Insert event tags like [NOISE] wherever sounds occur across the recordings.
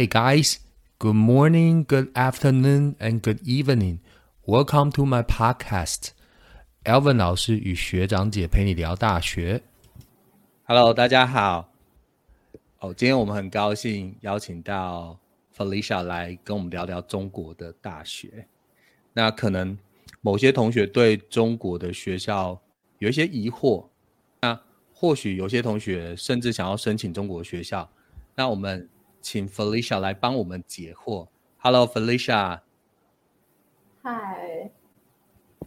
Hey guys, good morning, good afternoon, and good evening. Welcome to my podcast. Alvin 老师与学长姐陪你聊大学。Hello，大家好。哦，今天我们很高兴邀请到 Felicia 来跟我们聊聊中国的大学。那可能某些同学对中国的学校有一些疑惑，那或许有些同学甚至想要申请中国学校。那我们请 Felicia 来帮我们解惑。Hello，Felicia。嗨，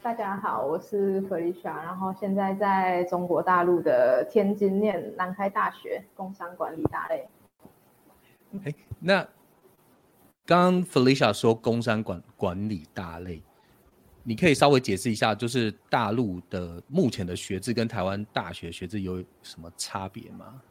大家好，我是 Felicia，然后现在在中国大陆的天津念南开大学工商管理大类。哎，那刚刚 Felicia 说工商管管理大类，你可以稍微解释一下，就是大陆的目前的学制跟台湾大学学制有什么差别吗？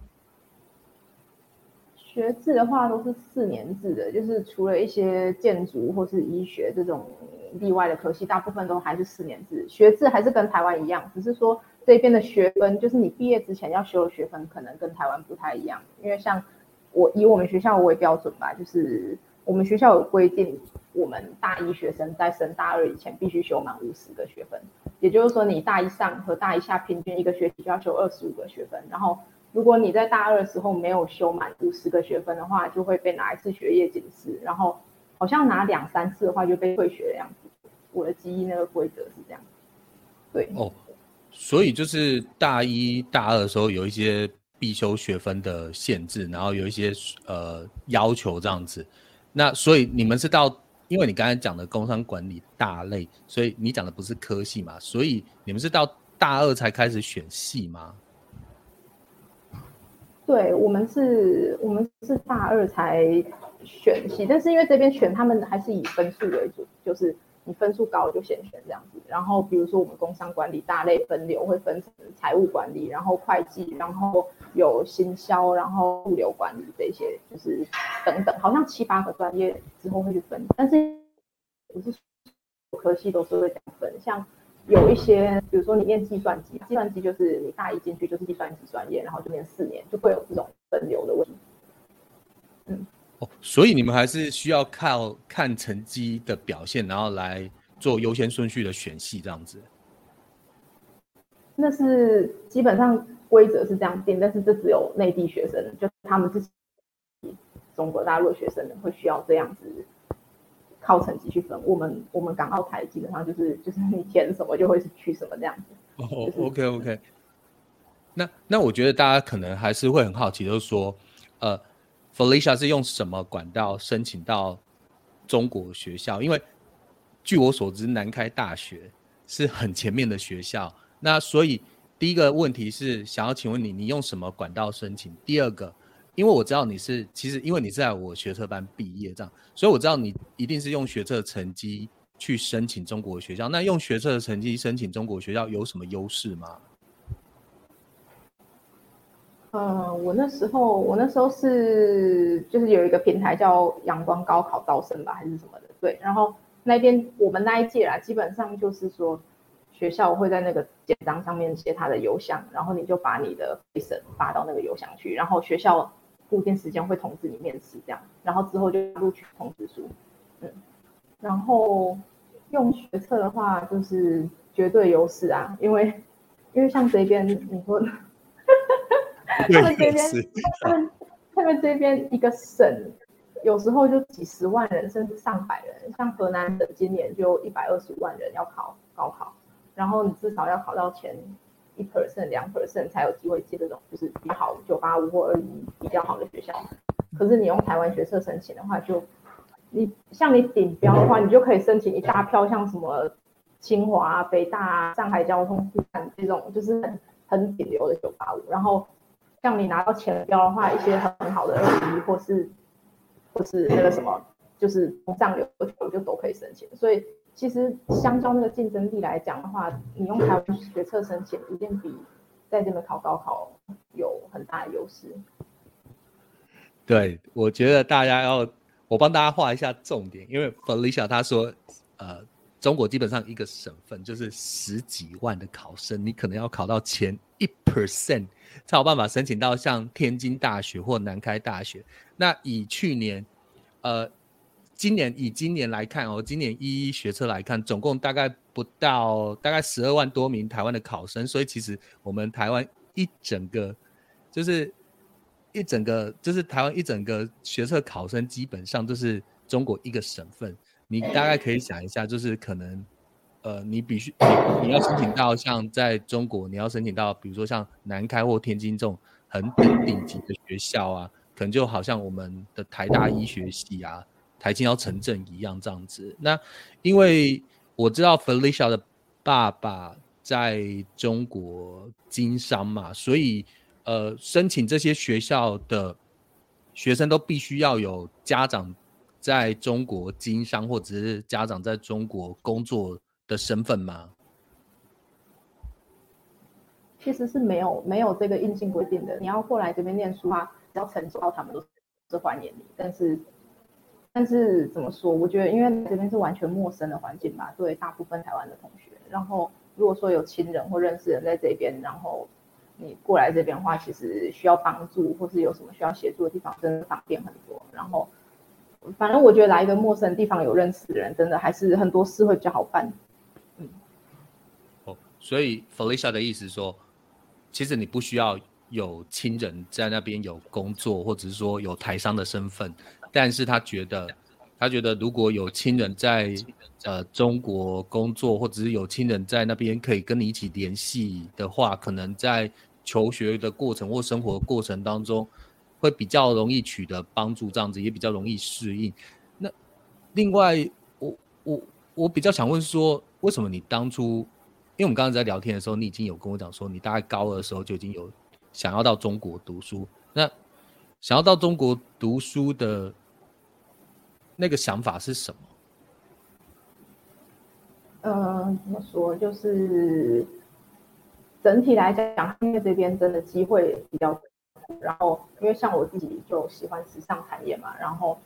学制的话都是四年制的，就是除了一些建筑或是医学这种例外的科系，大部分都还是四年制。学制还是跟台湾一样，只是说这边的学分，就是你毕业之前要修的学分，可能跟台湾不太一样。因为像我以我们学校为标准吧，就是我们学校有规定，我们大一学生在升大二以前必须修满五十个学分，也就是说你大一上和大一下平均一个学期就要修二十五个学分，然后。如果你在大二的时候没有修满五十个学分的话，就会被拿一次学业警示，然后好像拿两三次的话就被退学的样子。我的记忆那个规则是这样。对哦，所以就是大一、大二的时候有一些必修学分的限制，然后有一些呃要求这样子。那所以你们是到，因为你刚才讲的工商管理大类，所以你讲的不是科系嘛？所以你们是到大二才开始选系吗？对我们是，我们是大二才选系，但是因为这边选他们还是以分数为主，就是你分数高就先选这样子。然后比如说我们工商管理大类分流会分成财务管理，然后会计，然后有行销，然后物流管理这些，就是等等，好像七八个专业之后会去分，但是不是科系都是会这样分，像。有一些，比如说你念计算机，计算机就是你大一进去就是计算机专业，然后就念四年，就会有这种分流的问题。嗯，哦，所以你们还是需要靠看成绩的表现，然后来做优先顺序的选系这样子。那是基本上规则是这样定，但是这只有内地学生，就他们自己中国大陆的学生会需要这样子。靠成绩去分，我们我们港澳台基本上就是就是你填什么就会是去什么这样子。哦，OK OK。那那我觉得大家可能还是会很好奇，就是说，呃，Felicia 是用什么管道申请到中国学校？因为据我所知，南开大学是很前面的学校。那所以第一个问题是想要请问你，你用什么管道申请？第二个。因为我知道你是，其实因为你是在我学测班毕业这样，所以我知道你一定是用学测成绩去申请中国学校。那用学测成绩申请中国学校有什么优势吗？嗯，我那时候我那时候是就是有一个平台叫阳光高考招生吧，还是什么的，对。然后那边我们那一届啦，基本上就是说学校会在那个简章上面写他的邮箱，然后你就把你的备审发到那个邮箱去，然后学校。固定时间会通知你面试这样，然后之后就录取通知书，嗯，然后用学测的话就是绝对优势啊，因为因为像这边你说，[LAUGHS] 他们这边他们他们这边一个省有时候就几十万人甚至上百人，像河南省今年就一百二十万人要考高考，然后你至少要考到前。一 percent 两 percent 才有机会进这种就是比较好九八五或二一比较好的学校，可是你用台湾学测申请的话，就你像你顶标的话，你就可以申请一大票像什么清华、北大、上海交通、复旦这种就是很顶流的九八五，然后像你拿到前标的话，一些很好的二一或是或是那个什么就是上流就都可以申请，所以。其实，相较那个竞争力来讲的话，你用台湾学测申请，一定比在这边考高考有很大的优势。对，我觉得大家要我帮大家画一下重点，因为 Felicia 他说，呃，中国基本上一个省份就是十几万的考生，你可能要考到前一 percent 才有办法申请到像天津大学或南开大学。那以去年呃，今年以今年来看哦，今年一一学车来看，总共大概不到大概十二万多名台湾的考生，所以其实我们台湾一整个就是一整个就是台湾一整个学车考生基本上都是中国一个省份，你大概可以想一下，就是可能。呃，你必须你你要申请到像在中国，你要申请到比如说像南开或天津这种很顶顶级的学校啊，可能就好像我们的台大医学系啊、台青要城镇一样这样子。那因为我知道 Felicia 的爸爸在中国经商嘛，所以呃，申请这些学校的学生都必须要有家长在中国经商，或者是家长在中国工作。的身份吗？其实是没有没有这个硬性规定的。你要过来这边念书啊，只要成绩高，他们都是欢迎你。但是，但是怎么说？我觉得因为这边是完全陌生的环境吧，对大部分台湾的同学。然后，如果说有亲人或认识人在这边，然后你过来这边的话，其实需要帮助或是有什么需要协助的地方，真的方便很多。然后，反正我觉得来一个陌生的地方，有认识的人，真的还是很多事会比较好办。嗯。哦所以 Felicia 的意思说，其实你不需要有亲人在那边有工作，或者是说有台商的身份，但是他觉得，他觉得如果有亲人在呃中国工作，或者是有亲人在那边可以跟你一起联系的话，可能在求学的过程或生活过程当中，会比较容易取得帮助，这样子也比较容易适应。那另外，我我我比较想问说，为什么你当初？因为我们刚刚在聊天的时候，你已经有跟我讲说，你大概高二的时候就已经有想要到中国读书。那想要到中国读书的那个想法是什么？嗯，怎么说？就是整体来讲，因为这边真的机会比较，然后因为像我自己就喜欢时尚产业嘛，然后。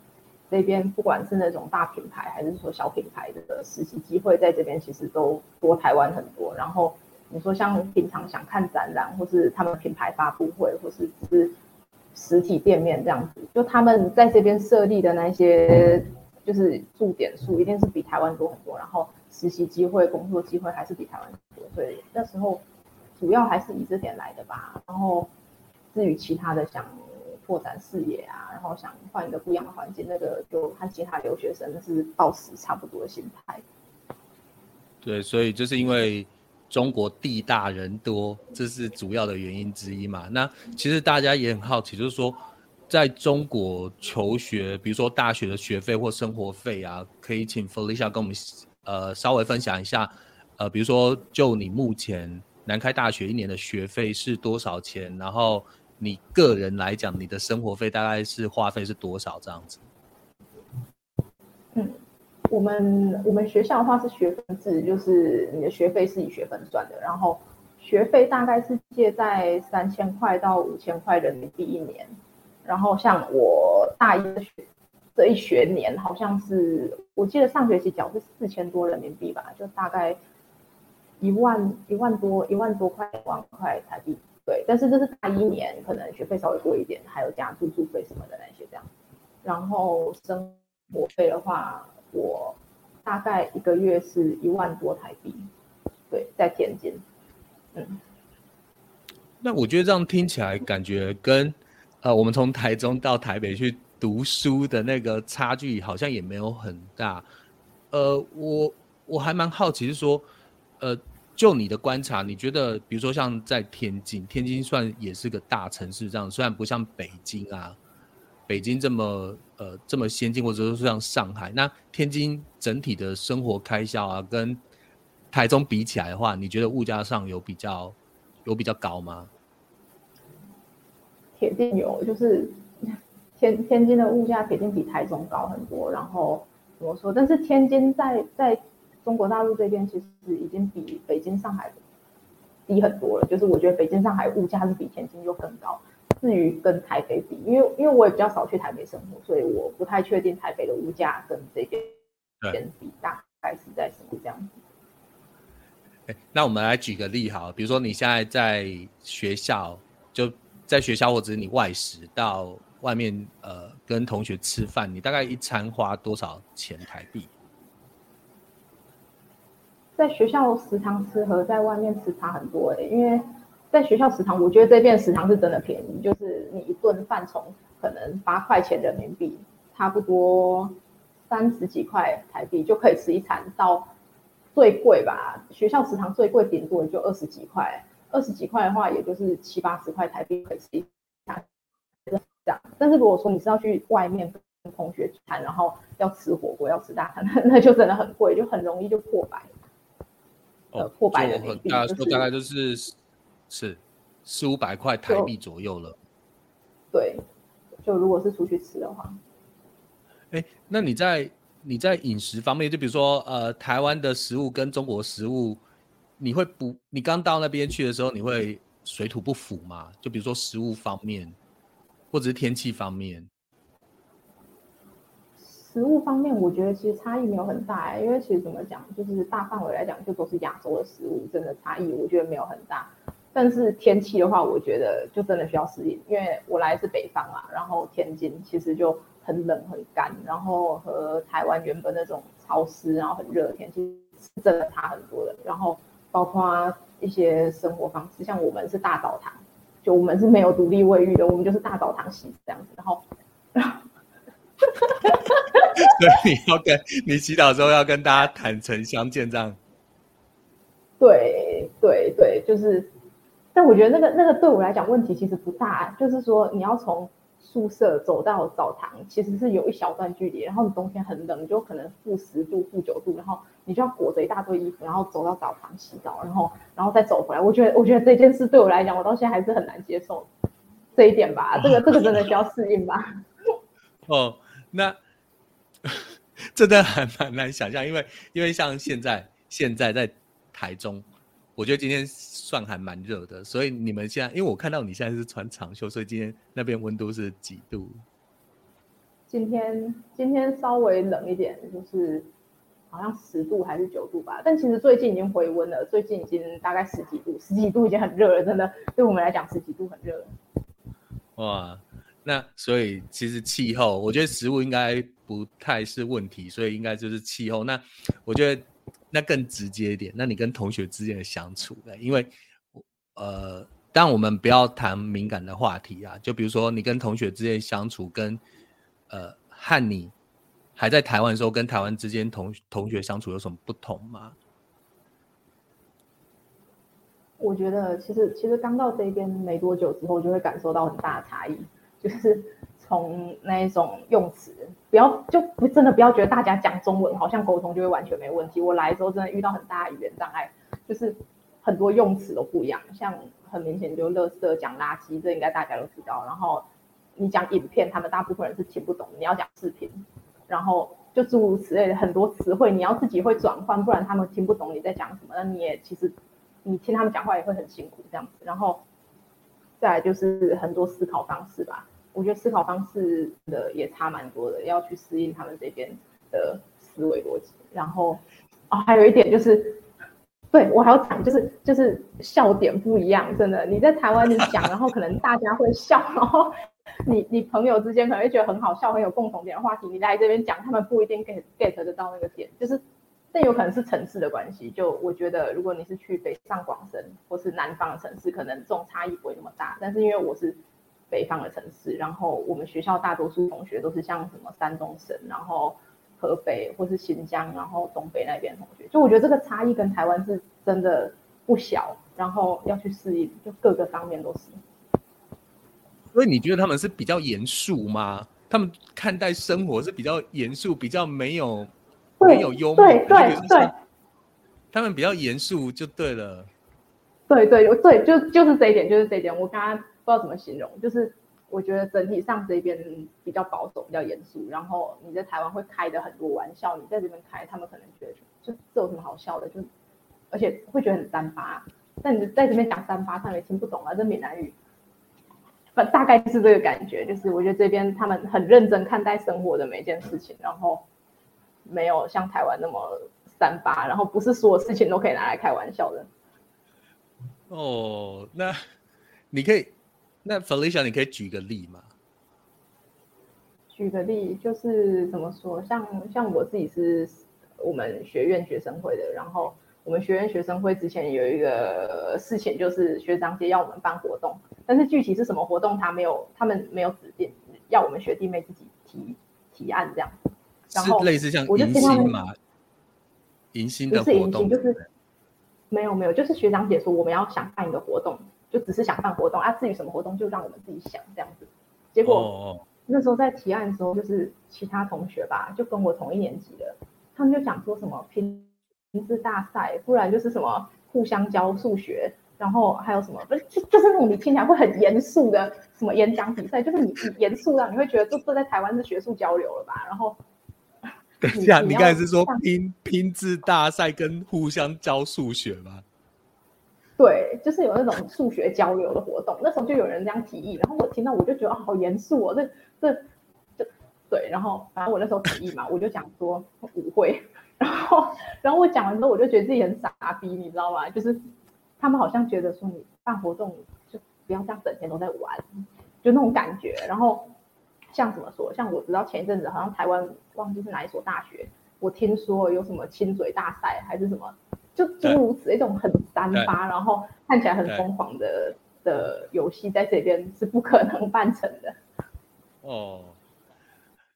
这边不管是那种大品牌，还是说小品牌的实习机会，在这边其实都多台湾很多。然后你说像平常想看展览，或是他们品牌发布会，或是只是实体店面这样子，就他们在这边设立的那些就是驻点数，一定是比台湾多很多。然后实习机会、工作机会还是比台湾多，所以那时候主要还是以这点来的吧。然后至于其他的想。拓展视野啊，然后想换一个不一样的环境，那个就和其他留学生是抱持差不多的心态。对，所以就是因为中国地大人多，这是主要的原因之一嘛。那其实大家也很好奇，就是说在中国求学，比如说大学的学费或生活费啊，可以请 Felicia 跟我们呃稍微分享一下。呃，比如说就你目前南开大学一年的学费是多少钱？然后你个人来讲，你的生活费大概是花费是多少这样子？嗯，我们我们学校的话是学分制，就是你的学费是以学分算的，然后学费大概是借在三千块到五千块人民币一年。然后像我大一的学这一学年，好像是我记得上学期缴是四千多人民币吧，就大概一万一万多一万多块万块台币。对，但是这是大一年，可能学费稍微多一点，还有加住宿费什么的那些这样。然后生活费的话，我大概一个月是一万多台币。对，在天津。嗯。那我觉得这样听起来，感觉跟呃我们从台中到台北去读书的那个差距好像也没有很大。呃，我我还蛮好奇是说，呃。就你的观察，你觉得，比如说像在天津，天津算也是个大城市，这样虽然不像北京啊，北京这么呃这么先进，或者说像上海，那天津整体的生活开销啊，跟台中比起来的话，你觉得物价上有比较有比较高吗？铁定有，就是天天津的物价铁定比台中高很多。然后怎么说？但是天津在在。中国大陆这边其实已经比北京、上海低很多了。就是我觉得北京、上海物价是比天津又更高。至于跟台北比，因为因为我也比较少去台北生活，所以我不太确定台北的物价跟这边比大概是在什么这样子。那我们来举个例哈，比如说你现在在学校，就在学校或者是你外食到外面呃跟同学吃饭，你大概一餐花多少钱台币？在学校食堂吃和在外面吃差很多哎，因为在学校食堂，我觉得这边食堂是真的便宜，就是你一顿饭从可能八块钱人民币，差不多三十几块台币就可以吃一餐，到最贵吧，学校食堂最贵顶多也就二十几块，二十几块的话也就是七八十块台币可以吃一餐，这样。但是如果说你是要去外面跟同学餐，然后要吃火锅要吃大餐，[LAUGHS] 那就真的很贵，就很容易就破百。呃，破百的台币，大概就是是四五百块台币左右了。对，就如果是出去吃的话，哎，那你在你在饮食方面，就比如说呃，台湾的食物跟中国食物，你会不？你刚到那边去的时候，你会水土不服吗？就比如说食物方面，或者是天气方面。食物方面，我觉得其实差异没有很大，因为其实怎么讲，就是大范围来讲，就都是亚洲的食物，真的差异我觉得没有很大。但是天气的话，我觉得就真的需要适应，因为我来自北方嘛，然后天津其实就很冷很干，然后和台湾原本那种潮湿然后很热的天气是真的差很多的。然后包括一些生活方式，像我们是大澡堂，就我们是没有独立卫浴的，我们就是大澡堂洗这样子，然后。[LAUGHS] 所以你要跟你洗澡之后要跟大家坦诚相见，这样。对对对，就是，但我觉得那个那个对我来讲问题其实不大，就是说你要从宿舍走到澡堂，其实是有一小段距离，然后你冬天很冷，你就可能负十度、负九度，然后你就要裹着一大堆衣服，然后走到澡堂洗澡，然后然后再走回来。我觉得我觉得这件事对我来讲，我到现在还是很难接受这一点吧。这个这个真的需要适应吧。哦，那。[LAUGHS] 真的还蛮难想象，因为因为像现在现在在台中，我觉得今天算还蛮热的，所以你们现在，因为我看到你现在是穿长袖，所以今天那边温度是几度？今天今天稍微冷一点，就是好像十度还是九度吧，但其实最近已经回温了，最近已经大概十几度，十几度已经很热了，真的对我们来讲十几度很热了。哇，那所以其实气候，我觉得食物应该。不太是问题，所以应该就是气候。那我觉得那更直接一点。那你跟同学之间的相处，因为呃，但我们不要谈敏感的话题啊。就比如说你跟同学之间相处，跟呃和你还在台湾的时候跟台湾之间同同学相处有什么不同吗？我觉得其实其实刚到这边没多久之后，就会感受到很大的差异，就是。从那一种用词，不要就不真的不要觉得大家讲中文好像沟通就会完全没问题。我来之后真的遇到很大的语言障碍，就是很多用词都不一样。像很明显就乐色讲垃圾，这应该大家都知道。然后你讲影片，他们大部分人是听不懂。你要讲视频，然后就诸如此类的很多词汇，你要自己会转换，不然他们听不懂你在讲什么。那你也其实你听他们讲话也会很辛苦这样子。然后再来就是很多思考方式吧。我觉得思考方式的也差蛮多的，要去适应他们这边的思维逻辑。然后，哦，还有一点就是，对我还要讲，就是就是笑点不一样，真的。你在台湾你讲，然后可能大家会笑，然后你你朋友之间可能会觉得很好笑，很有共同点的话题。你来这边讲，他们不一定 get get 得到那个点，就是但有可能是城市的关系。就我觉得，如果你是去北上广深或是南方的城市，可能这种差异不会那么大。但是因为我是。北方的城市，然后我们学校大多数同学都是像什么山东省，然后河北或是新疆，然后东北那边同学，就我觉得这个差异跟台湾是真的不小，然后要去适应，就各个方面都是。所以你觉得他们是比较严肃吗？他们看待生活是比较严肃，比较没有没有幽默，对对对，他们比较严肃就对了。对对对，就就是这一点，就是这一点，我刚刚。不知道怎么形容，就是我觉得整体上这边比较保守，比较严肃。然后你在台湾会开的很多玩笑，你在这边开，他们可能觉得就这有什么好笑的？就而且会觉得很三八。但你在这边讲三八，他们也听不懂啊，这闽南语。反大概是这个感觉，就是我觉得这边他们很认真看待生活的每一件事情，然后没有像台湾那么三八，然后不是所有事情都可以拿来开玩笑的。哦，那你可以。那 Felicia，你可以举个例吗？举个例，就是怎么说，像像我自己是我们学院学生会的，然后我们学院学生会之前有一个事情，就是学长姐要我们办活动，但是具体是什么活动，他没有，他们没有指定，要我们学弟妹自己提提案这样。是类似像迎新嘛？迎新的活动就是没有没有，就是学长姐说我们要想办一个活动，就只是想办活动啊，至于什么活动就让我们自己想这样子。结果那时候在提案的时候，就是其他同学吧，就跟我同一年级的，他们就讲说什么拼拼字大赛，不然就是什么互相教数学，然后还有什么不是就就是那种你听起来会很严肃的什么演讲比赛，就是你你严肃到你会觉得这这在台湾是学术交流了吧？然后。等一下，你刚才是说拼拼字大赛跟互相教数学吗？对，就是有那种数学交流的活动。那时候就有人这样提议，然后我听到我就觉得好严肃哦，这这这对。然后反正我那时候提议嘛，我就讲说舞会。然后然后我讲完之后，我就觉得自己很傻逼，你知道吗？就是他们好像觉得说你办活动就不要这样整天都在玩，就那种感觉。然后。像怎么说？像我知道前一阵子好像台湾忘记是哪一所大学，我听说有什么亲嘴大赛还是什么，就诸如此一种很三八，然后看起来很疯狂的的游戏，在这边是不可能 [LAUGHS] 办成的。哦，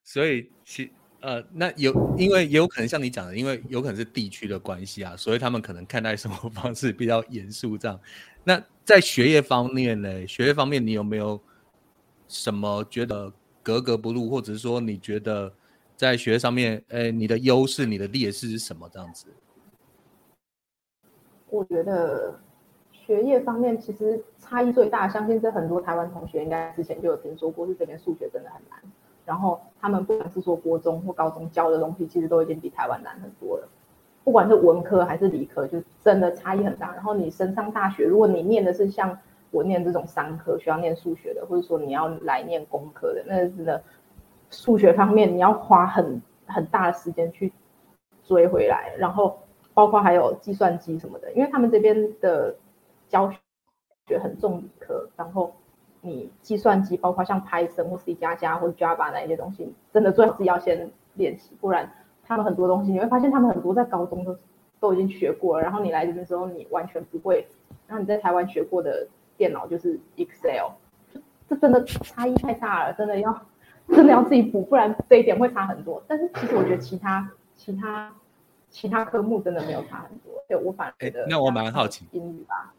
所以其呃，那有因为也有可能像你讲的，因为有可能是地区的关系啊，所以他们可能看待生活方式比较严肃这样。那在学业方面呢？学业方面你有没有什么觉得？格格不入，或者是说你觉得在学业上面，哎，你的优势、你的劣势是什么？这样子？我觉得学业方面其实差异最大，相信这很多台湾同学应该之前就有听说过，是这边数学真的很难。然后他们不管是说国中或高中教的东西，其实都已经比台湾难很多了。不管是文科还是理科，就真的差异很大。然后你升上大学，如果你念的是像。我念这种商科需要念数学的，或者说你要来念工科的，那真的数学方面你要花很很大的时间去追回来，然后包括还有计算机什么的，因为他们这边的教学很重理科，然后你计算机包括像 Python 或 C 加加或者 Java 那一些东西，真的最好是要先练习，不然他们很多东西你会发现他们很多在高中都都已经学过了，然后你来这边之后你完全不会，然后你在台湾学过的。电脑就是 Excel，这真的差异太大了，真的要真的要自己补，不然这一点会差很多。但是其实我觉得其他其他其他科目真的没有差很多。对我反而觉得，那我蛮好奇英语吧。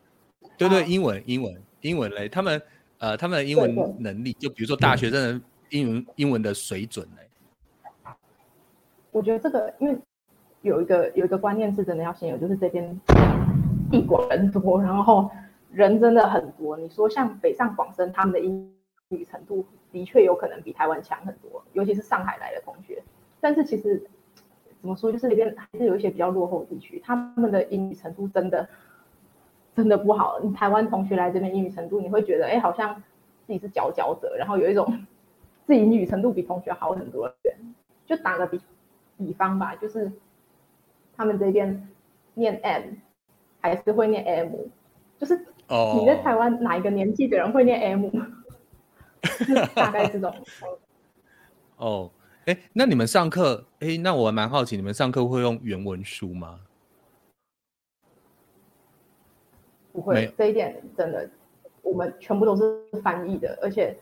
对对，英文英文英文嘞，他们呃他们的英文能力，就比如说大学生的英文英文的水准嘞。我觉得这个因为有一个有一个观念是真的要先有，就是这边地广人多，然后。人真的很多，你说像北上广深，他们的英语程度的确有可能比台湾强很多，尤其是上海来的同学。但是其实怎么说，就是那边还是有一些比较落后地区，他们的英语程度真的真的不好。你台湾同学来这边英语程度，你会觉得哎，好像自己是佼佼者，然后有一种自己英语程度比同学好很多。就打个比比方吧，就是他们这边念 M 还是会念 M，就是。你在台湾哪一个年纪的人会念 M？[LAUGHS] 大概这种。哦，哎，那你们上课，哎，那我蛮好奇，你们上课会用原文书吗？不会，这一点真的，我们全部都是翻译的，而且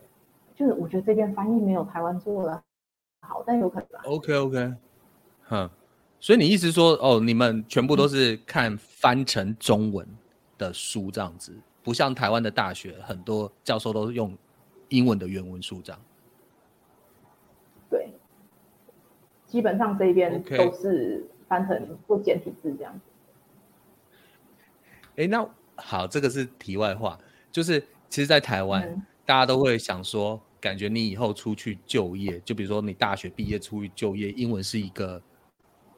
就是我觉得这边翻译没有台湾做的好，但有可能。OK OK，哼，所以你意思说，哦，你们全部都是看翻成中文？的书这样子，不像台湾的大学，很多教授都是用英文的原文书这样。对，基本上这边都是翻成做简体字这样子。哎，那好，这个是题外话，就是其实，在台湾，大家都会想说，感觉你以后出去就业，就比如说你大学毕业出去就业，英文是一个。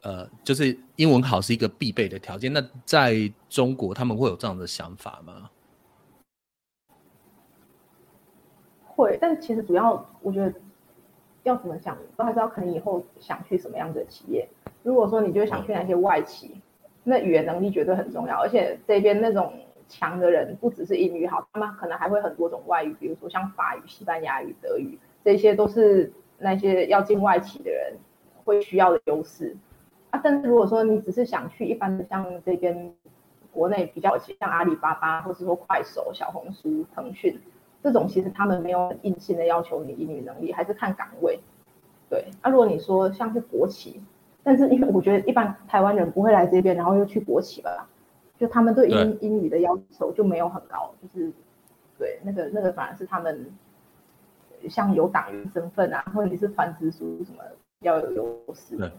呃，就是英文好是一个必备的条件。那在中国，他们会有这样的想法吗？会，但其实主要我觉得要怎么想，都还是要看你以后想去什么样的企业。如果说你就想去那些外企，那语言能力绝对很重要。而且这边那种强的人，不只是英语好，他们可能还会很多种外语，比如说像法语、西班牙语、德语，这些都是。那些要进外企的人会需要的优势啊。但是如果说你只是想去一般的像这边国内比较像阿里巴巴，或是说快手、小红书、腾讯这种，其实他们没有硬性的要求你英语能力，还是看岗位。对，那如果你说像是国企，但是因为我觉得一般台湾人不会来这边，然后又去国企吧，就他们对英英语的要求就没有很高，就是对那个那个反而是他们像有党员身份啊，或者你是团支书什么要有优势。对。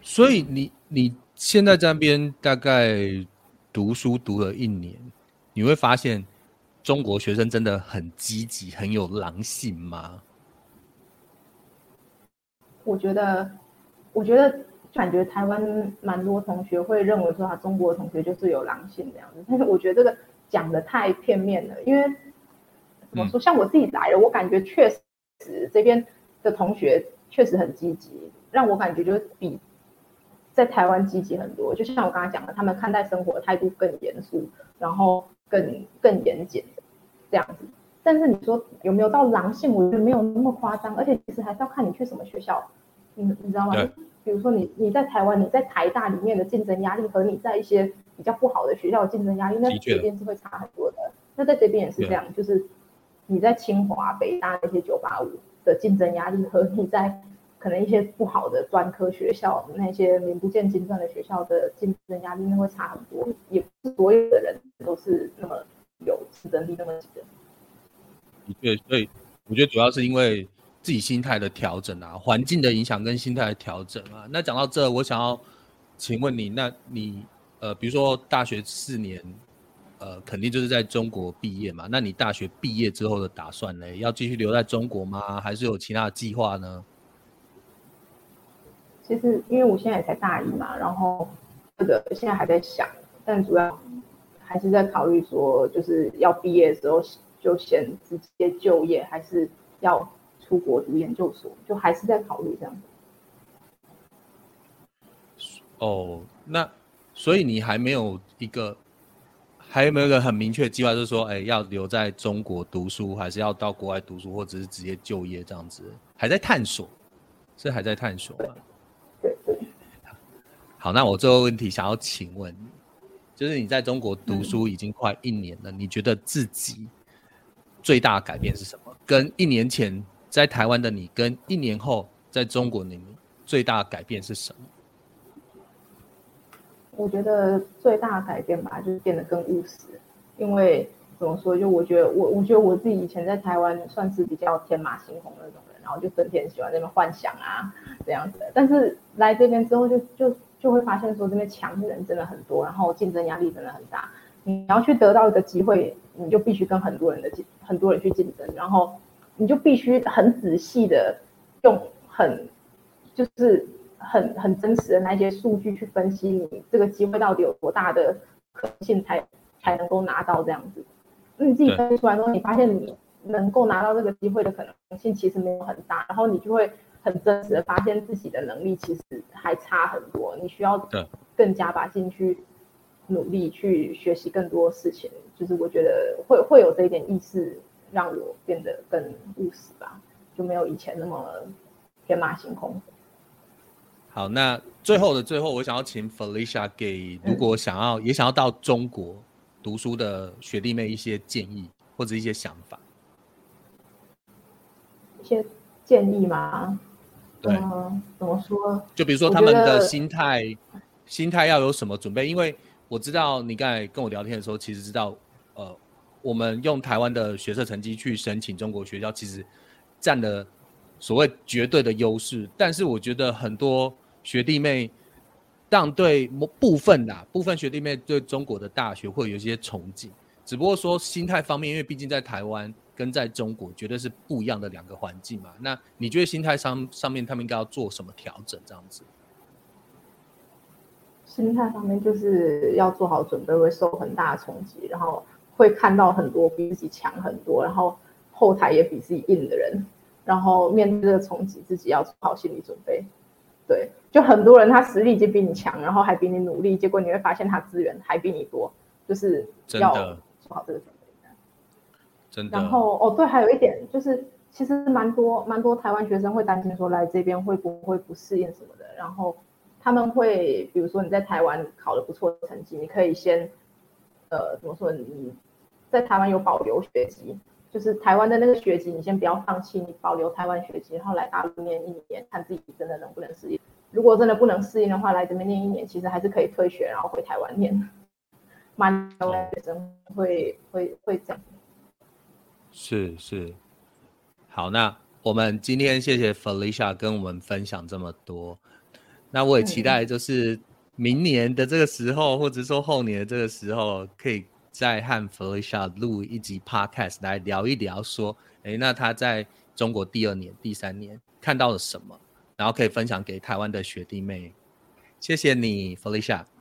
所以你你现在在那边大概读书读了一年，你会发现中国学生真的很积极，很有狼性吗？我觉得，我觉得感觉台湾蛮多同学会认为说，他中国同学就是有狼性这样子。但是我觉得这个讲的太片面了，因为怎么说，像我自己来了，我感觉确实这边的同学确实很积极，让我感觉就是比在台湾积极很多。就像我刚才讲的，他们看待生活的态度更严肃，然后更更严谨这样子。但是你说有没有到狼性？我觉得没有那么夸张，而且其实还是要看你去什么学校，你你知道吗？比如说你你在台湾，你在台大里面的竞争压力和你在一些比较不好的学校的竞争压力，那这边是会差很多的。那在这边也是这样，就是你在清华、北大那些九八五的竞争压力和你在可能一些不好的专科学校那些名不见经传的学校的竞争压力，那会差很多。也不是所有的人都是那么有竞争力那么的。的确，所以我觉得主要是因为自己心态的调整啊，环境的影响跟心态的调整啊。那讲到这，我想要请问你，那你呃，比如说大学四年，呃，肯定就是在中国毕业嘛？那你大学毕业之后的打算呢？要继续留在中国吗？还是有其他的计划呢？其实，因为我现在也才大一嘛，然后这个现在还在想，但主要还是在考虑说，就是要毕业的时候。就先直接就业，还是要出国读研究所？就还是在考虑这样。哦，那所以你还没有一个，还有没有一个很明确的计划，就是说，哎，要留在中国读书，还是要到国外读书，或者是直接就业这样子？还在探索，是还在探索吗？好，那我最后问题想要请问，就是你在中国读书已经快一年了，你觉得自己？最大的改变是什么？跟一年前在台湾的你，跟一年后在中国的你，最大的改变是什么？我觉得最大的改变吧，就是变得更务实。因为怎么说，就我觉得我，我觉得我自己以前在台湾算是比较天马行空那种人，然后就整天喜欢那边幻想啊这样子。但是来这边之后，就就就会发现说，这边强的人真的很多，然后竞争压力真的很大。你要去得到一个机会，你就必须跟很多人的竞很多人去竞争，然后你就必须很仔细的用很就是很很真实的那些数据去分析你这个机会到底有多大的可能性才才能够拿到这样子。那你自己分析出来之后，你发现你能够拿到这个机会的可能性其实没有很大，然后你就会很真实的发现自己的能力其实还差很多，你需要更加把进去。努力去学习更多事情，就是我觉得会会有这一点意识，让我变得更务实吧，就没有以前那么天马行空。好，那最后的最后，我想要请 Felicia 给如果想要也想要到中国读书的学弟妹一些建议或者一些想法。一些建议吗？对，怎么说？就比如说他们的心态，心态要有什么准备？因为我知道你刚才跟我聊天的时候，其实知道，呃，我们用台湾的学测成绩去申请中国学校，其实占了所谓绝对的优势。但是我觉得很多学弟妹，当然对部分啦，部分学弟妹对中国的大学会有一些憧憬，只不过说心态方面，因为毕竟在台湾跟在中国绝对是不一样的两个环境嘛。那你觉得心态上上面他们应该要做什么调整？这样子？心态上面就是要做好准备，会受很大的冲击，然后会看到很多比自己强很多，然后后台也比自己硬的人，然后面对这个冲击，自己要做好心理准备。对，就很多人他实力已经比你强，然后还比你努力，结果你会发现他资源还比你多，就是要做好这个。然后哦，对，还有一点就是其实蛮多蛮多台湾学生会担心说来这边会不会不适应什么的，然后他们会比如说你在台湾考了不错的成绩，你可以先呃怎么说你在台湾有保留学籍，就是台湾的那个学籍你先不要放弃，你保留台湾学籍，然后来大陆念一年，看自己真的能不能适应。如果真的不能适应的话，来这边念一年，其实还是可以退学，然后回台湾念。[LAUGHS] 蛮多学生会会会这样。是是。好，那我们今天谢谢 Felicia 跟我们分享这么多。那我也期待，就是明年的这个时候，或者说后年的这个时候，可以再和 Felicia 录一集 Podcast 来聊一聊，说，哎，那他在中国第二年、第三年看到了什么，然后可以分享给台湾的学弟妹。谢谢你，Felicia。